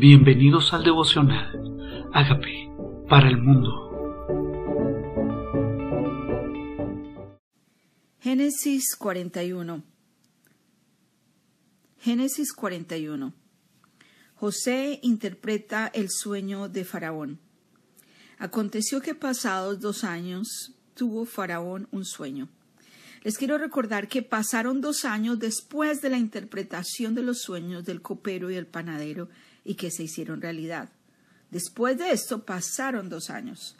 Bienvenidos al devocional. Hágame para el mundo. Génesis 41. Génesis 41. José interpreta el sueño de Faraón. Aconteció que pasados dos años tuvo Faraón un sueño. Les quiero recordar que pasaron dos años después de la interpretación de los sueños del copero y el panadero y que se hicieron realidad. Después de esto pasaron dos años.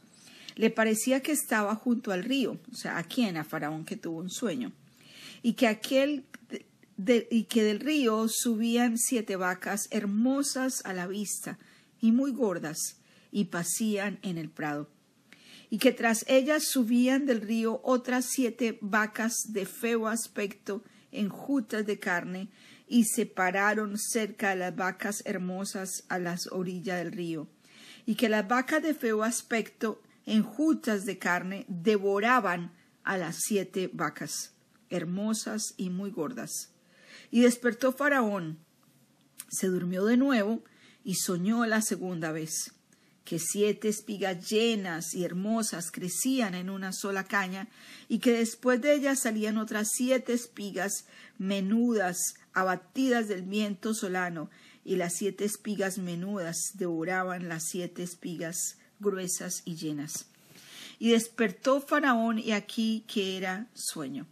Le parecía que estaba junto al río, o sea, a quien, a Faraón que tuvo un sueño, y que aquel y que del río subían siete vacas hermosas a la vista y muy gordas, y pasían en el prado, y que tras ellas subían del río otras siete vacas de feo aspecto enjutas de carne, y se pararon cerca de las vacas hermosas a las orillas del río, y que las vacas de feo aspecto, enjutas de carne, devoraban a las siete vacas, hermosas y muy gordas. Y despertó Faraón, se durmió de nuevo y soñó la segunda vez que siete espigas llenas y hermosas crecían en una sola caña, y que después de ellas salían otras siete espigas menudas, abatidas del viento solano, y las siete espigas menudas devoraban las siete espigas gruesas y llenas. Y despertó Faraón, y aquí que era sueño.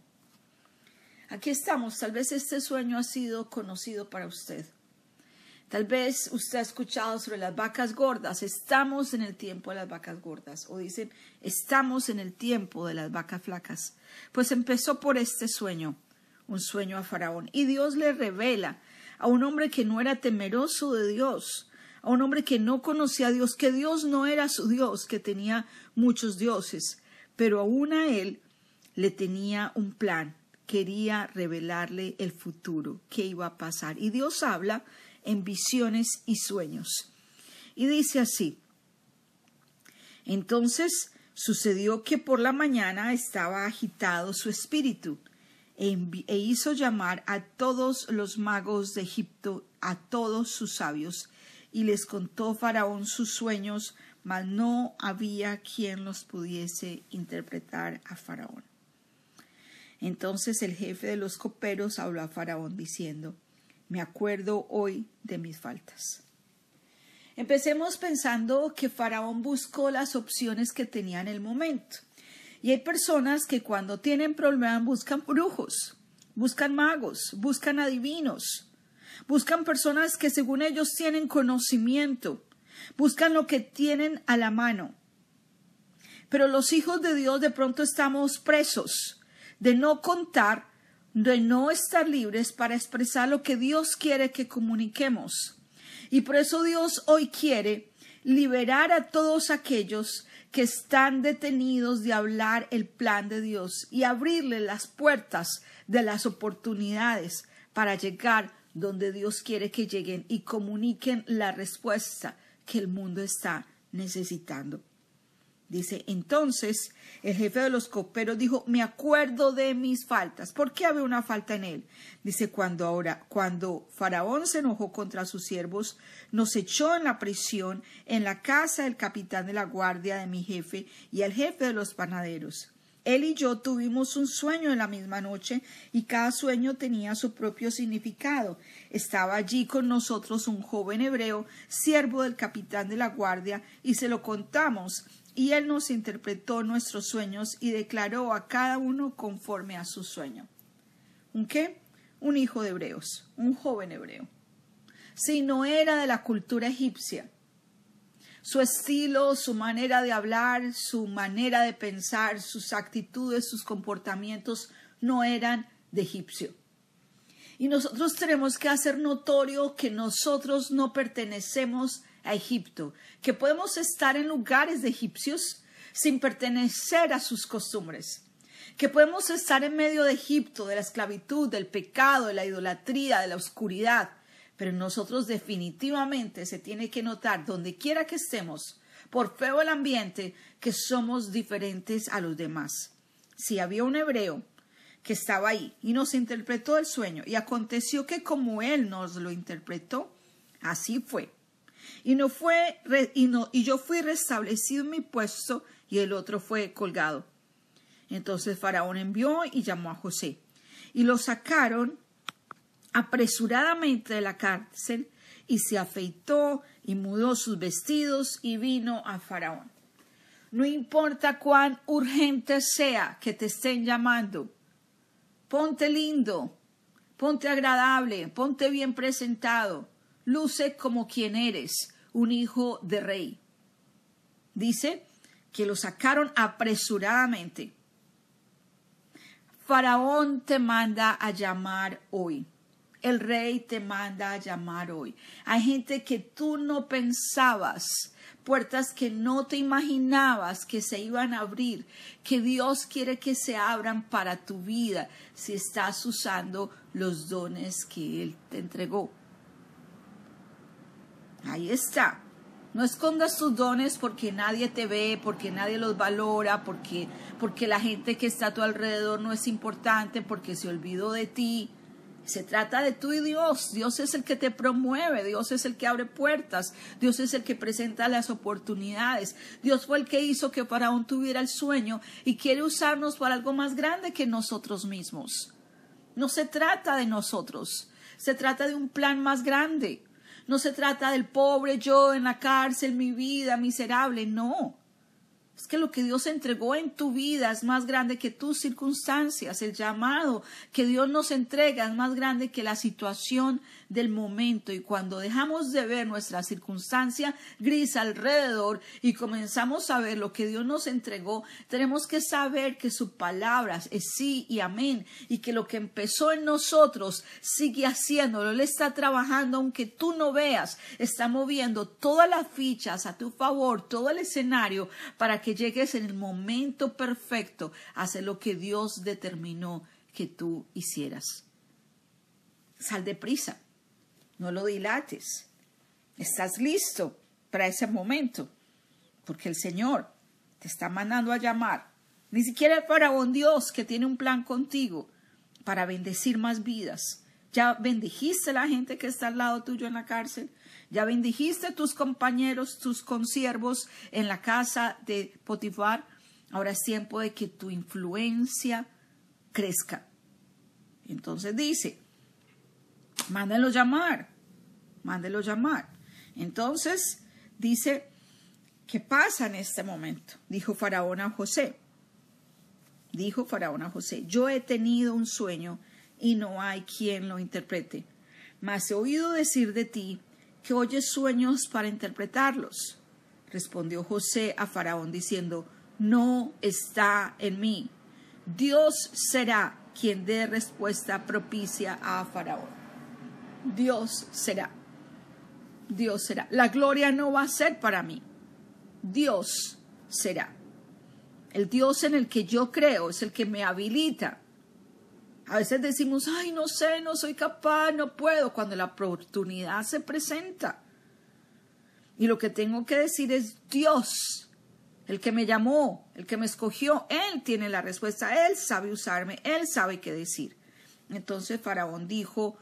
Aquí estamos, tal vez este sueño ha sido conocido para usted. Tal vez usted ha escuchado sobre las vacas gordas. Estamos en el tiempo de las vacas gordas. O dicen, estamos en el tiempo de las vacas flacas. Pues empezó por este sueño, un sueño a Faraón. Y Dios le revela a un hombre que no era temeroso de Dios, a un hombre que no conocía a Dios, que Dios no era su Dios, que tenía muchos dioses. Pero aún a él le tenía un plan. Quería revelarle el futuro, qué iba a pasar. Y Dios habla en visiones y sueños. Y dice así, entonces sucedió que por la mañana estaba agitado su espíritu e, e, hizo llamar a todos los magos de Egipto, a todos sus sabios, y les contó Faraón sus sueños, mas no había quien los pudiese interpretar a Faraón. Entonces el jefe de los coperos habló a Faraón diciendo, me acuerdo hoy de mis faltas. Empecemos pensando que Faraón buscó las opciones que tenía en el momento. Y hay personas que cuando tienen problemas buscan brujos, buscan magos, buscan adivinos, buscan personas que según ellos tienen conocimiento, buscan lo que tienen a la mano. Pero los hijos de Dios de pronto estamos presos de no contar de no estar libres para expresar lo que Dios quiere que comuniquemos. Y por eso Dios hoy quiere liberar a todos aquellos que están detenidos de hablar el plan de Dios y abrirle las puertas de las oportunidades para llegar donde Dios quiere que lleguen y comuniquen la respuesta que el mundo está necesitando. Dice, entonces el jefe de los coperos dijo, me acuerdo de mis faltas. ¿Por qué había una falta en él? Dice, cuando ahora, cuando Faraón se enojó contra sus siervos, nos echó en la prisión en la casa del capitán de la guardia de mi jefe y el jefe de los panaderos. Él y yo tuvimos un sueño en la misma noche y cada sueño tenía su propio significado. Estaba allí con nosotros un joven hebreo, siervo del capitán de la guardia, y se lo contamos y Él nos interpretó nuestros sueños y declaró a cada uno conforme a su sueño. ¿Un qué? Un hijo de hebreos, un joven hebreo. Si no era de la cultura egipcia, su estilo, su manera de hablar, su manera de pensar, sus actitudes, sus comportamientos no eran de egipcio. Y nosotros tenemos que hacer notorio que nosotros no pertenecemos a Egipto, que podemos estar en lugares de egipcios sin pertenecer a sus costumbres, que podemos estar en medio de Egipto, de la esclavitud, del pecado, de la idolatría, de la oscuridad, pero nosotros definitivamente se tiene que notar, donde quiera que estemos, por feo el ambiente, que somos diferentes a los demás. Si había un hebreo que estaba ahí y nos interpretó el sueño, y aconteció que como él nos lo interpretó, así fue. Y, no fue, y, no, y yo fui restablecido en mi puesto y el otro fue colgado. Entonces Faraón envió y llamó a José. Y lo sacaron apresuradamente de la cárcel y se afeitó y mudó sus vestidos y vino a Faraón. No importa cuán urgente sea que te estén llamando, ponte lindo, ponte agradable, ponte bien presentado, luce como quien eres, un hijo de rey. Dice que lo sacaron apresuradamente. Faraón te manda a llamar hoy. El rey te manda a llamar hoy. Hay gente que tú no pensabas, puertas que no te imaginabas que se iban a abrir, que Dios quiere que se abran para tu vida si estás usando los dones que Él te entregó. Ahí está. No escondas tus dones porque nadie te ve, porque nadie los valora, porque, porque la gente que está a tu alrededor no es importante, porque se olvidó de ti. Se trata de tú y Dios. Dios es el que te promueve, Dios es el que abre puertas, Dios es el que presenta las oportunidades. Dios fue el que hizo que Faraón tuviera el sueño y quiere usarnos para algo más grande que nosotros mismos. No se trata de nosotros, se trata de un plan más grande. No se trata del pobre yo en la cárcel, mi vida miserable, no. Es que lo que Dios entregó en tu vida es más grande que tus circunstancias. El llamado que Dios nos entrega es más grande que la situación del momento. Y cuando dejamos de ver nuestra circunstancia gris alrededor y comenzamos a ver lo que Dios nos entregó, tenemos que saber que su palabra es sí y amén. Y que lo que empezó en nosotros sigue haciéndolo. Él está trabajando aunque tú no veas. Está moviendo todas las fichas a tu favor, todo el escenario para que llegues en el momento perfecto a hacer lo que Dios determinó que tú hicieras. Sal deprisa, no lo dilates. Estás listo para ese momento, porque el Señor te está mandando a llamar. Ni siquiera el faraón Dios que tiene un plan contigo para bendecir más vidas. Ya bendijiste a la gente que está al lado tuyo en la cárcel. Ya bendijiste tus compañeros, tus consiervos en la casa de Potifar. Ahora es tiempo de que tu influencia crezca. Entonces dice, mándelo llamar, mándelo llamar. Entonces dice, ¿qué pasa en este momento? Dijo Faraón a José. Dijo Faraón a José, yo he tenido un sueño y no hay quien lo interprete. Mas he oído decir de ti que oyes sueños para interpretarlos. Respondió José a Faraón diciendo, no está en mí. Dios será quien dé respuesta propicia a Faraón. Dios será. Dios será. La gloria no va a ser para mí. Dios será. El Dios en el que yo creo es el que me habilita a veces decimos, ay, no sé, no soy capaz, no puedo, cuando la oportunidad se presenta. Y lo que tengo que decir es Dios, el que me llamó, el que me escogió, Él tiene la respuesta, Él sabe usarme, Él sabe qué decir. Entonces Faraón dijo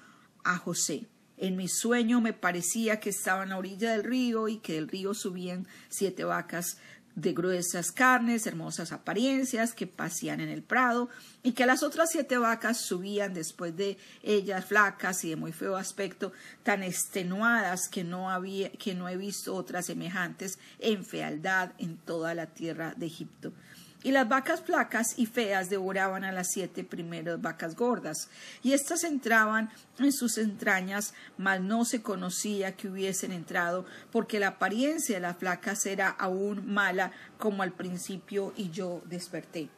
a José, en mi sueño me parecía que estaba en la orilla del río y que del río subían siete vacas de gruesas carnes, hermosas apariencias, que pasían en el prado, y que las otras siete vacas subían después de ellas flacas y de muy feo aspecto, tan extenuadas que no había, que no he visto otras semejantes en fealdad en toda la tierra de Egipto. Y las vacas flacas y feas devoraban a las siete primeras vacas gordas, y éstas entraban en sus entrañas, mas no se conocía que hubiesen entrado, porque la apariencia de las flacas era aún mala como al principio, y yo desperté.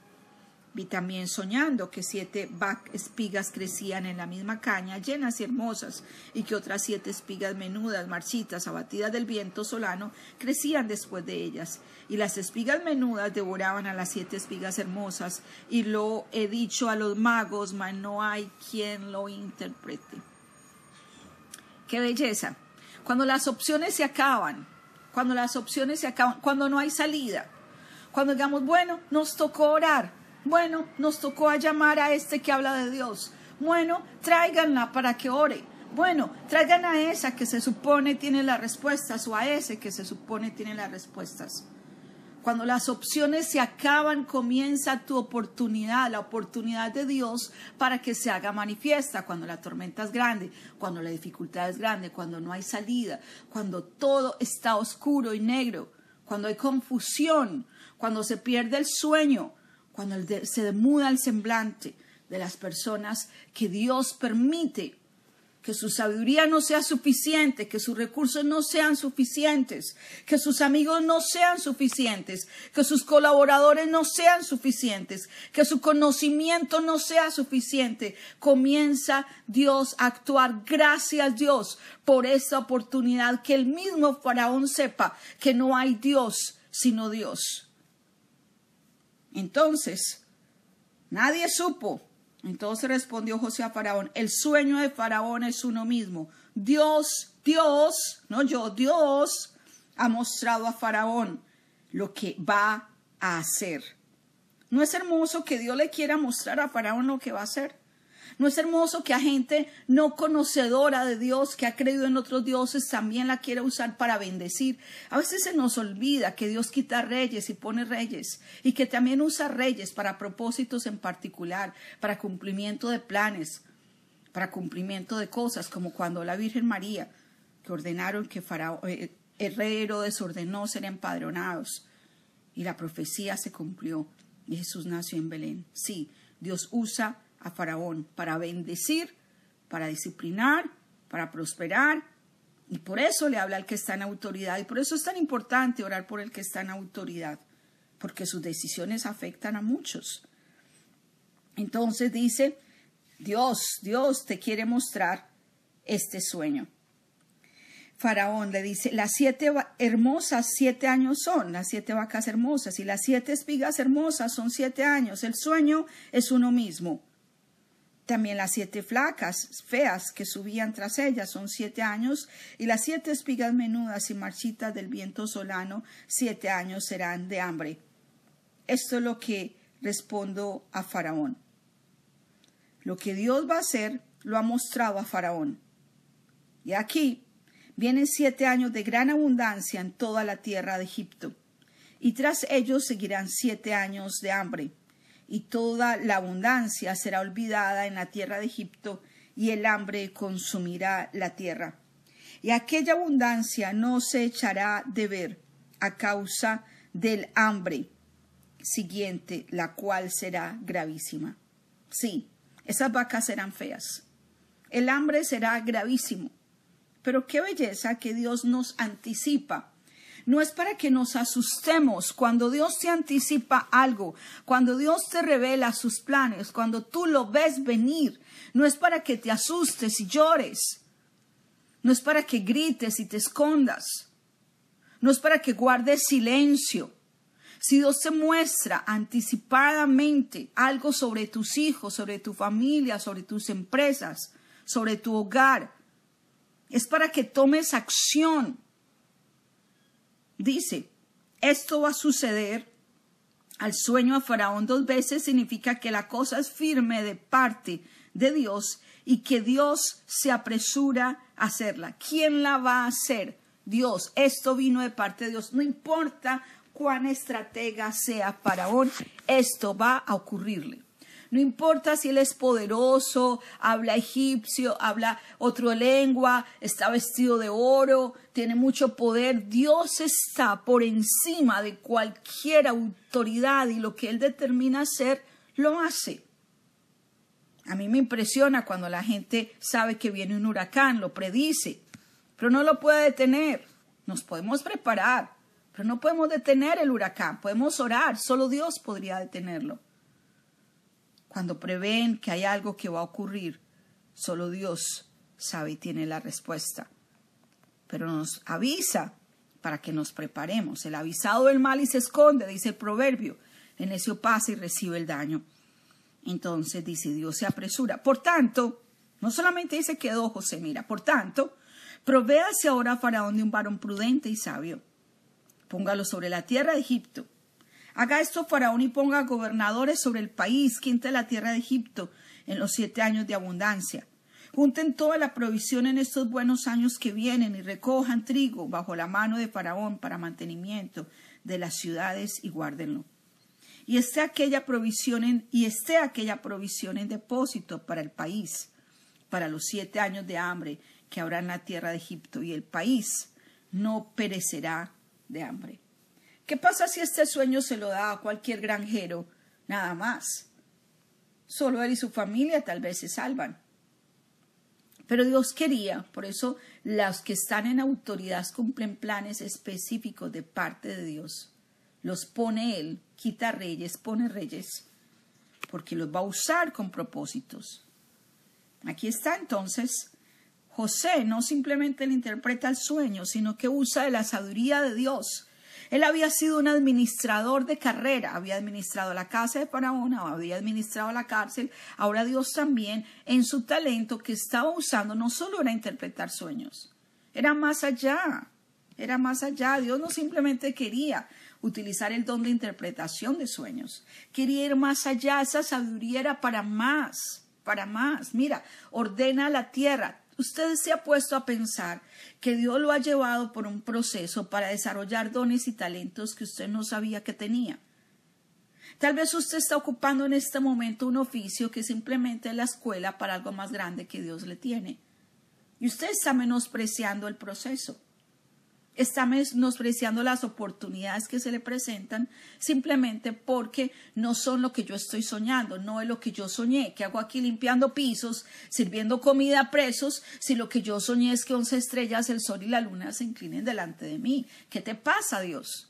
Vi también soñando que siete espigas crecían en la misma caña, llenas y hermosas, y que otras siete espigas menudas, marchitas, abatidas del viento solano, crecían después de ellas. Y las espigas menudas devoraban a las siete espigas hermosas, y lo he dicho a los magos, mas no hay quien lo interprete. ¡Qué belleza! Cuando las opciones se acaban, cuando las opciones se acaban, cuando no hay salida, cuando digamos, bueno, nos tocó orar, bueno, nos tocó a llamar a este que habla de Dios. Bueno, tráiganla para que ore. Bueno, traigan a esa que se supone tiene las respuestas o a ese que se supone tiene las respuestas. Cuando las opciones se acaban, comienza tu oportunidad, la oportunidad de Dios para que se haga manifiesta. Cuando la tormenta es grande, cuando la dificultad es grande, cuando no hay salida, cuando todo está oscuro y negro, cuando hay confusión, cuando se pierde el sueño, cuando se demuda el semblante de las personas que Dios permite que su sabiduría no sea suficiente, que sus recursos no sean suficientes, que sus amigos no sean suficientes, que sus colaboradores no sean suficientes, que su conocimiento no sea suficiente. Comienza Dios a actuar. Gracias Dios por esa oportunidad, que el mismo faraón sepa que no hay Dios sino Dios. Entonces, nadie supo entonces respondió José a Faraón, el sueño de Faraón es uno mismo. Dios, Dios, no yo, Dios ha mostrado a Faraón lo que va a hacer. ¿No es hermoso que Dios le quiera mostrar a Faraón lo que va a hacer? ¿No es hermoso que a gente no conocedora de Dios, que ha creído en otros dioses, también la quiera usar para bendecir? A veces se nos olvida que Dios quita reyes y pone reyes y que también usa reyes para propósitos en particular, para cumplimiento de planes, para cumplimiento de cosas, como cuando la Virgen María, que ordenaron que Faraón, eh, el rey Herodes ordenó ser empadronados y la profecía se cumplió y Jesús nació en Belén. Sí, Dios usa a Faraón para bendecir, para disciplinar, para prosperar. Y por eso le habla al que está en autoridad. Y por eso es tan importante orar por el que está en autoridad, porque sus decisiones afectan a muchos. Entonces dice, Dios, Dios te quiere mostrar este sueño. Faraón le dice, las siete hermosas siete años son, las siete vacas hermosas, y las siete espigas hermosas son siete años. El sueño es uno mismo. También las siete flacas, feas, que subían tras ellas, son siete años, y las siete espigas menudas y marchitas del viento solano, siete años serán de hambre. Esto es lo que respondo a Faraón. Lo que Dios va a hacer lo ha mostrado a Faraón. Y aquí vienen siete años de gran abundancia en toda la tierra de Egipto, y tras ellos seguirán siete años de hambre y toda la abundancia será olvidada en la tierra de Egipto, y el hambre consumirá la tierra. Y aquella abundancia no se echará de ver a causa del hambre siguiente, la cual será gravísima. Sí, esas vacas serán feas. El hambre será gravísimo. Pero qué belleza que Dios nos anticipa no es para que nos asustemos cuando Dios te anticipa algo, cuando Dios te revela sus planes, cuando tú lo ves venir. No es para que te asustes y llores. No es para que grites y te escondas. No es para que guardes silencio. Si Dios te muestra anticipadamente algo sobre tus hijos, sobre tu familia, sobre tus empresas, sobre tu hogar, es para que tomes acción dice, esto va a suceder al sueño a Faraón dos veces significa que la cosa es firme de parte de Dios y que Dios se apresura a hacerla. ¿Quién la va a hacer? Dios. Esto vino de parte de Dios. No importa cuán estratega sea Faraón, esto va a ocurrirle. No importa si él es poderoso, habla egipcio, habla otra lengua, está vestido de oro, tiene mucho poder. Dios está por encima de cualquier autoridad y lo que él determina hacer, lo hace. A mí me impresiona cuando la gente sabe que viene un huracán, lo predice, pero no lo puede detener. Nos podemos preparar, pero no podemos detener el huracán. Podemos orar, solo Dios podría detenerlo. Cuando prevén que hay algo que va a ocurrir, solo Dios sabe y tiene la respuesta. Pero nos avisa para que nos preparemos. El avisado del mal y se esconde, dice el proverbio. En eso pasa y recibe el daño. Entonces dice, Dios se apresura. Por tanto, no solamente dice quedó José, mira, por tanto, provéase ahora a Faraón de un varón prudente y sabio. Póngalo sobre la tierra de Egipto Haga esto Faraón y ponga gobernadores sobre el país, quinta la tierra de Egipto, en los siete años de abundancia. Junten toda la provisión en estos buenos años que vienen y recojan trigo bajo la mano de Faraón para mantenimiento de las ciudades y guárdenlo. Y esté aquella provisión y esté aquella provisión en depósito para el país, para los siete años de hambre que habrá en la tierra de Egipto, y el país no perecerá de hambre. ¿Qué pasa si este sueño se lo da a cualquier granjero? Nada más. Solo él y su familia tal vez se salvan. Pero Dios quería, por eso los que están en autoridad cumplen planes específicos de parte de Dios. Los pone Él, quita reyes, pone reyes, porque los va a usar con propósitos. Aquí está entonces, José no simplemente le interpreta el sueño, sino que usa de la sabiduría de Dios él había sido un administrador de carrera, había administrado la casa de Faraón, había administrado la cárcel. Ahora Dios también, en su talento que estaba usando, no solo era interpretar sueños, era más allá, era más allá. Dios no simplemente quería utilizar el don de interpretación de sueños, quería ir más allá, esa sabiduría era para más, para más. Mira, ordena la tierra, usted se ha puesto a pensar que Dios lo ha llevado por un proceso para desarrollar dones y talentos que usted no sabía que tenía. Tal vez usted está ocupando en este momento un oficio que simplemente es la escuela para algo más grande que Dios le tiene. Y usted está menospreciando el proceso está menospreciando las oportunidades que se le presentan simplemente porque no son lo que yo estoy soñando, no es lo que yo soñé. ¿Qué hago aquí limpiando pisos, sirviendo comida a presos, si lo que yo soñé es que once estrellas, el sol y la luna se inclinen delante de mí? ¿Qué te pasa, Dios?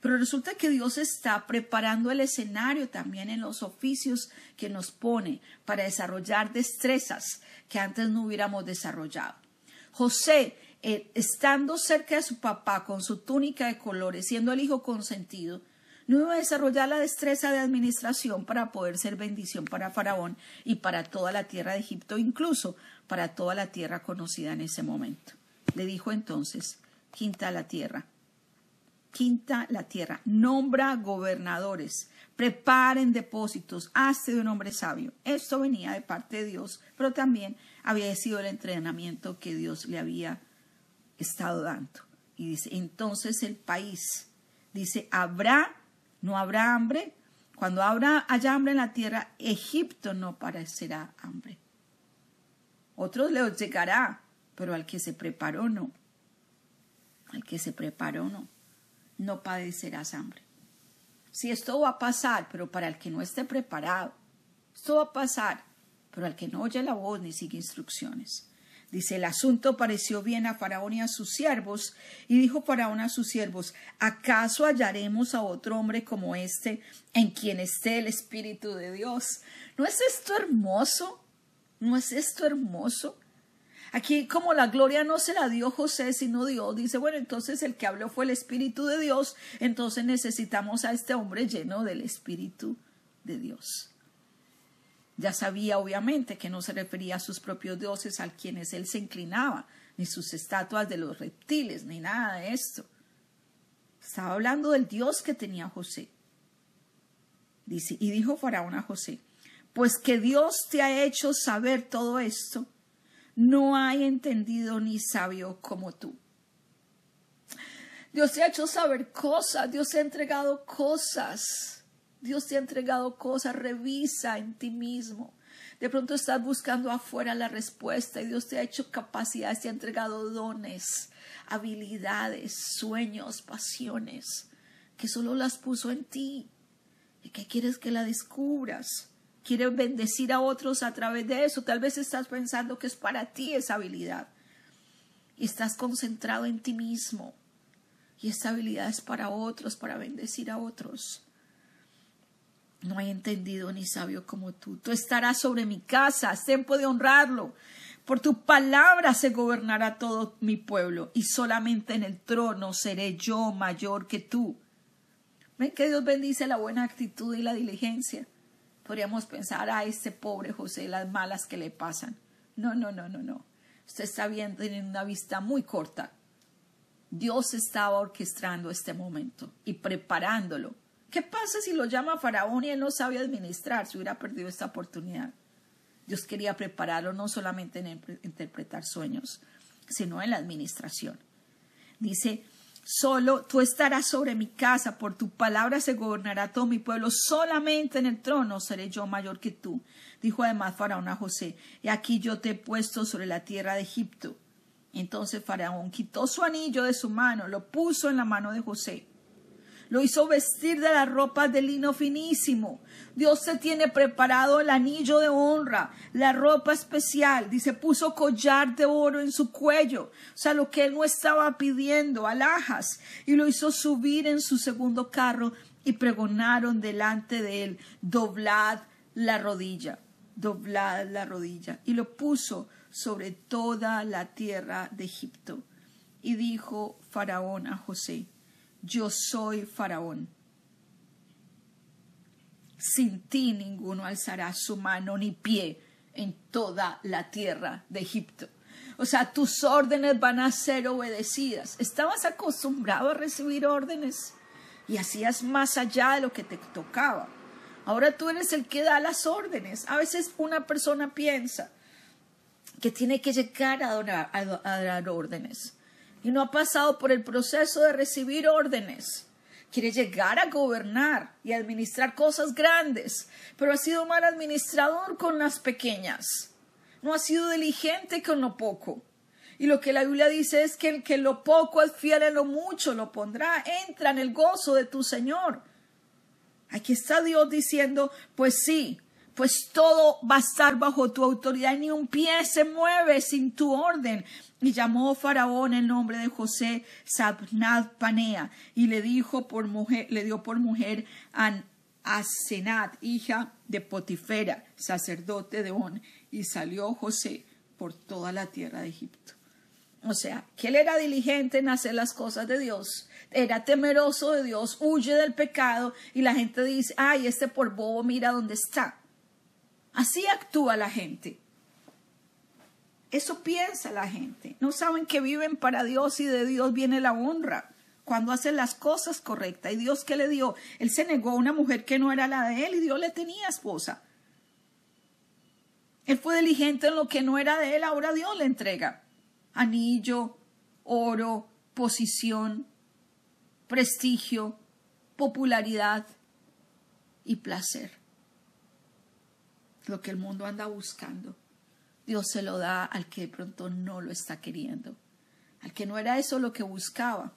Pero resulta que Dios está preparando el escenario también en los oficios que nos pone para desarrollar destrezas que antes no hubiéramos desarrollado. José eh, estando cerca de su papá con su túnica de colores, siendo el hijo consentido, no iba a desarrollar la destreza de administración para poder ser bendición para Faraón y para toda la tierra de Egipto, incluso para toda la tierra conocida en ese momento. Le dijo entonces, quinta la tierra, quinta la tierra, nombra gobernadores, preparen depósitos, hazte de un hombre sabio. Esto venía de parte de Dios, pero también había sido el entrenamiento que Dios le había estado dando. Y dice, entonces el país, dice, habrá, no habrá hambre. Cuando habrá, haya hambre en la tierra, Egipto no parecerá hambre. Otros le llegará, pero al que se preparó no. Al que se preparó no. No padecerás hambre. Si esto va a pasar, pero para el que no esté preparado, esto va a pasar, pero al que no oye la voz ni sigue instrucciones. Dice, el asunto pareció bien a Faraón y a sus siervos, y dijo Faraón a sus siervos, ¿acaso hallaremos a otro hombre como este en quien esté el Espíritu de Dios? ¿No es esto hermoso? ¿No es esto hermoso? Aquí como la gloria no se la dio José, sino Dios, dice, bueno, entonces el que habló fue el Espíritu de Dios, entonces necesitamos a este hombre lleno del Espíritu de Dios. Ya sabía obviamente que no se refería a sus propios dioses a quienes él se inclinaba, ni sus estatuas de los reptiles, ni nada de esto. Estaba hablando del Dios que tenía José. Dice, y dijo Faraón a José, pues que Dios te ha hecho saber todo esto, no hay entendido ni sabio como tú. Dios te ha hecho saber cosas, Dios te ha entregado cosas Dios te ha entregado cosas, revisa en ti mismo. De pronto estás buscando afuera la respuesta y Dios te ha hecho capacidades, te ha entregado dones, habilidades, sueños, pasiones, que solo las puso en ti y que quieres que la descubras. Quieres bendecir a otros a través de eso. Tal vez estás pensando que es para ti esa habilidad y estás concentrado en ti mismo. Y esa habilidad es para otros, para bendecir a otros. No hay entendido ni sabio como tú. Tú estarás sobre mi casa, tiempo de honrarlo. Por tu palabra se gobernará todo mi pueblo, y solamente en el trono seré yo mayor que tú. Ven que Dios bendice la buena actitud y la diligencia. Podríamos pensar a este pobre José las malas que le pasan. No, no, no, no, no. Usted está viendo en una vista muy corta. Dios estaba orquestando este momento y preparándolo ¿Qué pasa si lo llama Faraón y él no sabe administrar? Si hubiera perdido esta oportunidad. Dios quería prepararlo no solamente en interpretar sueños, sino en la administración. Dice, solo tú estarás sobre mi casa, por tu palabra se gobernará todo mi pueblo, solamente en el trono seré yo mayor que tú. Dijo además Faraón a José, y aquí yo te he puesto sobre la tierra de Egipto. Entonces Faraón quitó su anillo de su mano, lo puso en la mano de José lo hizo vestir de las ropas de lino finísimo. Dios se tiene preparado el anillo de honra, la ropa especial. Dice, puso collar de oro en su cuello. O sea, lo que él no estaba pidiendo, alhajas. Y lo hizo subir en su segundo carro y pregonaron delante de él, doblad la rodilla, doblad la rodilla. Y lo puso sobre toda la tierra de Egipto. Y dijo Faraón a José, yo soy Faraón. Sin ti ninguno alzará su mano ni pie en toda la tierra de Egipto. O sea, tus órdenes van a ser obedecidas. Estabas acostumbrado a recibir órdenes y hacías más allá de lo que te tocaba. Ahora tú eres el que da las órdenes. A veces una persona piensa que tiene que llegar a dar, órdenes y no ha pasado por el proceso de recibir órdenes. Quiere llegar a gobernar y administrar cosas grandes, pero ha sido mal administrador con las pequeñas. No ha sido diligente con lo poco. Y lo que la Biblia dice es que el que lo poco es fiel lo mucho lo pondrá. Entra en el gozo de tu Señor. Aquí está Dios diciendo, pues sí, pues todo va a estar bajo tu autoridad, ni un pie se mueve sin tu orden. Y llamó Faraón el nombre de José Sabnad Panea, y le dijo por mujer, le dio por mujer a Asenat, hija de Potifera, sacerdote de On, y salió José por toda la tierra de Egipto. O sea, que él era diligente en hacer las cosas de Dios, era temeroso de Dios, huye del pecado, y la gente dice, ay, este por bobo, mira dónde está. Así actúa la gente. Eso piensa la gente. No saben que viven para Dios y de Dios viene la honra cuando hacen las cosas correctas. ¿Y Dios qué le dio? Él se negó a una mujer que no era la de él y Dios le tenía esposa. Él fue diligente en lo que no era de él, ahora Dios le entrega anillo, oro, posición, prestigio, popularidad y placer lo que el mundo anda buscando. Dios se lo da al que de pronto no lo está queriendo, al que no era eso lo que buscaba.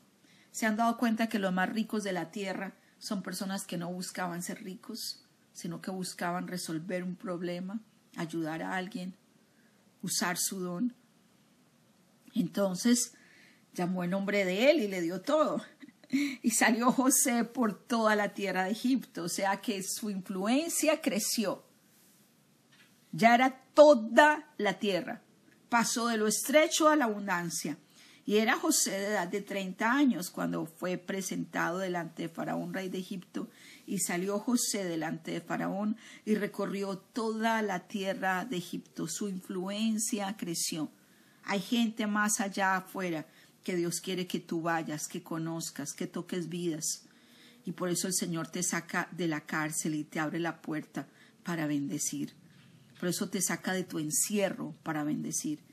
Se han dado cuenta que los más ricos de la tierra son personas que no buscaban ser ricos, sino que buscaban resolver un problema, ayudar a alguien, usar su don. Entonces llamó el nombre de él y le dio todo. Y salió José por toda la tierra de Egipto, o sea que su influencia creció ya era toda la tierra. Pasó de lo estrecho a la abundancia. Y era José de edad de treinta años cuando fue presentado delante de Faraón, rey de Egipto. Y salió José delante de Faraón y recorrió toda la tierra de Egipto. Su influencia creció. Hay gente más allá afuera que Dios quiere que tú vayas, que conozcas, que toques vidas. Y por eso el Señor te saca de la cárcel y te abre la puerta para bendecir. Por eso te saca de tu encierro para bendecir.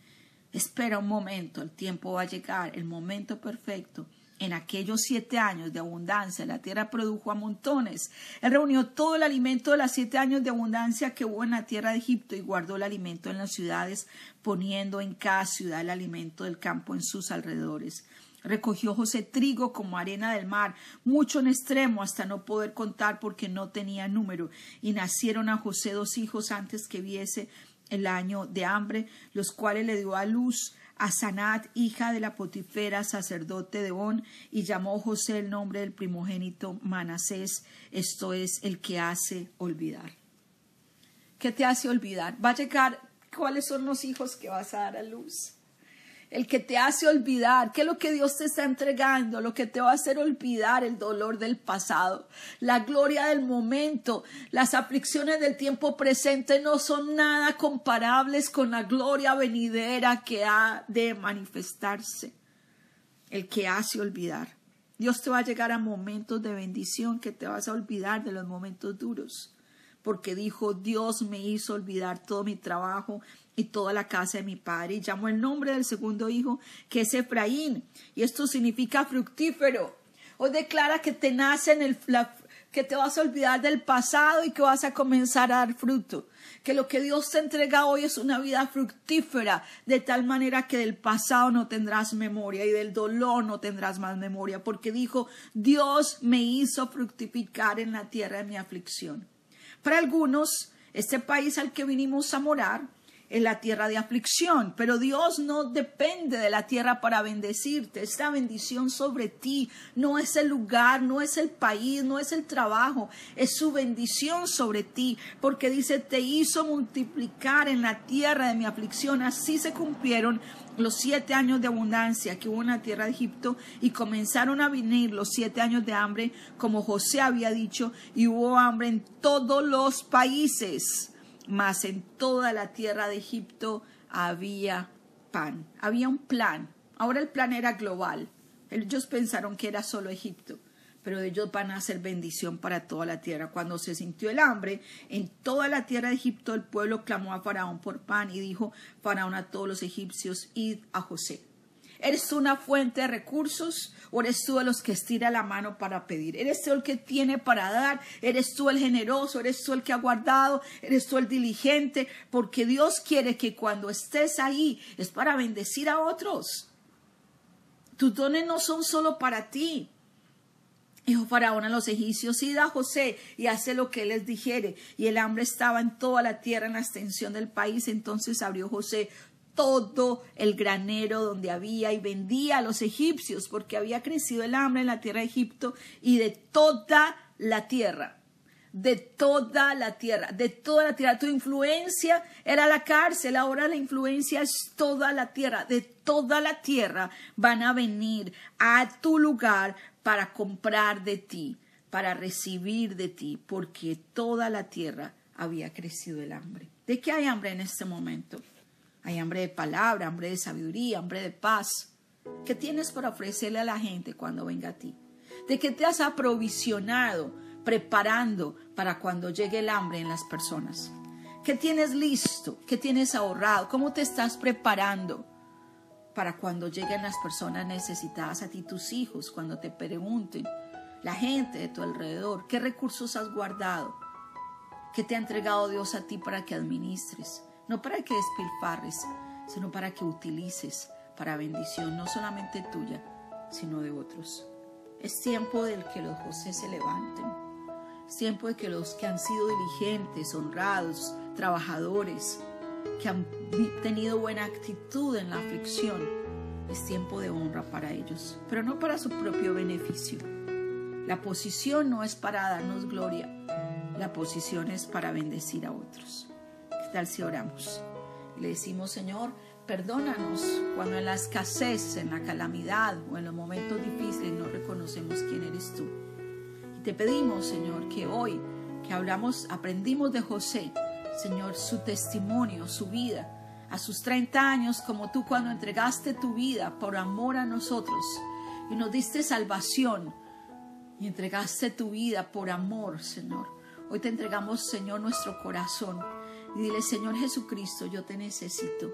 Espera un momento, el tiempo va a llegar, el momento perfecto. En aquellos siete años de abundancia, la tierra produjo a montones. Él reunió todo el alimento de los siete años de abundancia que hubo en la tierra de Egipto y guardó el alimento en las ciudades, poniendo en cada ciudad el alimento del campo en sus alrededores. Recogió José trigo como arena del mar, mucho en extremo hasta no poder contar porque no tenía número. Y nacieron a José dos hijos antes que viese el año de hambre, los cuales le dio a luz a Sanat, hija de la Potifera, sacerdote de On, y llamó José el nombre del primogénito Manasés, esto es el que hace olvidar. ¿Qué te hace olvidar? Va a llegar cuáles son los hijos que vas a dar a luz el que te hace olvidar, qué es lo que Dios te está entregando, lo que te va a hacer olvidar el dolor del pasado, la gloria del momento, las aflicciones del tiempo presente no son nada comparables con la gloria venidera que ha de manifestarse, el que hace olvidar. Dios te va a llegar a momentos de bendición que te vas a olvidar de los momentos duros porque dijo, Dios me hizo olvidar todo mi trabajo y toda la casa de mi padre. Y llamó el nombre del segundo hijo, que es Efraín. Y esto significa fructífero. Hoy declara que te nace en el, que te vas a olvidar del pasado y que vas a comenzar a dar fruto. Que lo que Dios te entrega hoy es una vida fructífera, de tal manera que del pasado no tendrás memoria y del dolor no tendrás más memoria, porque dijo, Dios me hizo fructificar en la tierra de mi aflicción. Para algunos, este país al que vinimos a morar en la tierra de aflicción, pero Dios no depende de la tierra para bendecirte. Esta bendición sobre ti no es el lugar, no es el país, no es el trabajo, es su bendición sobre ti, porque dice, te hizo multiplicar en la tierra de mi aflicción. Así se cumplieron los siete años de abundancia que hubo en la tierra de Egipto y comenzaron a venir los siete años de hambre, como José había dicho, y hubo hambre en todos los países mas en toda la tierra de Egipto había pan, había un plan. Ahora el plan era global. Ellos pensaron que era solo Egipto, pero ellos van a hacer bendición para toda la tierra. Cuando se sintió el hambre, en toda la tierra de Egipto el pueblo clamó a Faraón por pan y dijo Faraón a todos los egipcios, id a José ¿Eres tú una fuente de recursos o eres tú de los que estira la mano para pedir? ¿Eres tú el que tiene para dar? ¿Eres tú el generoso? ¿Eres tú el que ha guardado? ¿Eres tú el diligente? Porque Dios quiere que cuando estés ahí es para bendecir a otros. Tus dones no son solo para ti. Dijo Faraón a los egipcios, id a José y hace lo que él les dijere. Y el hambre estaba en toda la tierra, en la extensión del país. Entonces abrió José todo el granero donde había y vendía a los egipcios porque había crecido el hambre en la tierra de Egipto y de toda la tierra, de toda la tierra, de toda la tierra. Tu influencia era la cárcel, ahora la influencia es toda la tierra, de toda la tierra van a venir a tu lugar para comprar de ti, para recibir de ti, porque toda la tierra había crecido el hambre. ¿De qué hay hambre en este momento? Hay hambre de palabra, hambre de sabiduría, hambre de paz. ¿Qué tienes para ofrecerle a la gente cuando venga a ti? ¿De qué te has aprovisionado, preparando para cuando llegue el hambre en las personas? ¿Qué tienes listo? ¿Qué tienes ahorrado? ¿Cómo te estás preparando para cuando lleguen las personas necesitadas a ti, tus hijos, cuando te pregunten, la gente de tu alrededor, qué recursos has guardado? ¿Qué te ha entregado Dios a ti para que administres? No para que despilfarres, sino para que utilices para bendición, no solamente tuya, sino de otros. Es tiempo del que los José se levanten. Es tiempo de que los que han sido diligentes, honrados, trabajadores, que han tenido buena actitud en la aflicción, es tiempo de honra para ellos, pero no para su propio beneficio. La posición no es para darnos gloria, la posición es para bendecir a otros tal si oramos? Le decimos, Señor, perdónanos cuando en la escasez, en la calamidad o en los momentos difíciles no reconocemos quién eres tú. Y te pedimos, Señor, que hoy que hablamos, aprendimos de José, Señor, su testimonio, su vida, a sus 30 años, como tú cuando entregaste tu vida por amor a nosotros y nos diste salvación y entregaste tu vida por amor, Señor. Hoy te entregamos, Señor, nuestro corazón y dile, Señor Jesucristo, yo te necesito.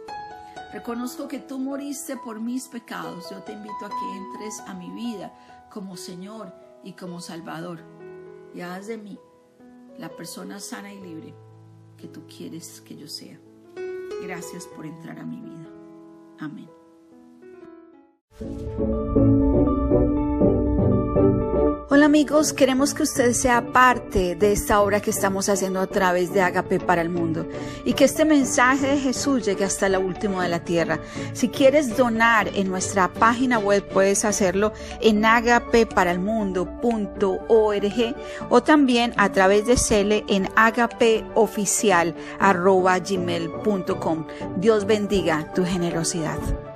Reconozco que tú moriste por mis pecados. Yo te invito a que entres a mi vida como Señor y como Salvador. Y haz de mí la persona sana y libre que tú quieres que yo sea. Gracias por entrar a mi vida. Amén. Amigos, queremos que usted sea parte de esta obra que estamos haciendo a través de Agape para el Mundo y que este mensaje de Jesús llegue hasta la última de la tierra. Si quieres donar en nuestra página web puedes hacerlo en agapeparalmundo.org o también a través de Cele en agapeoficial.gmail.com. Dios bendiga tu generosidad.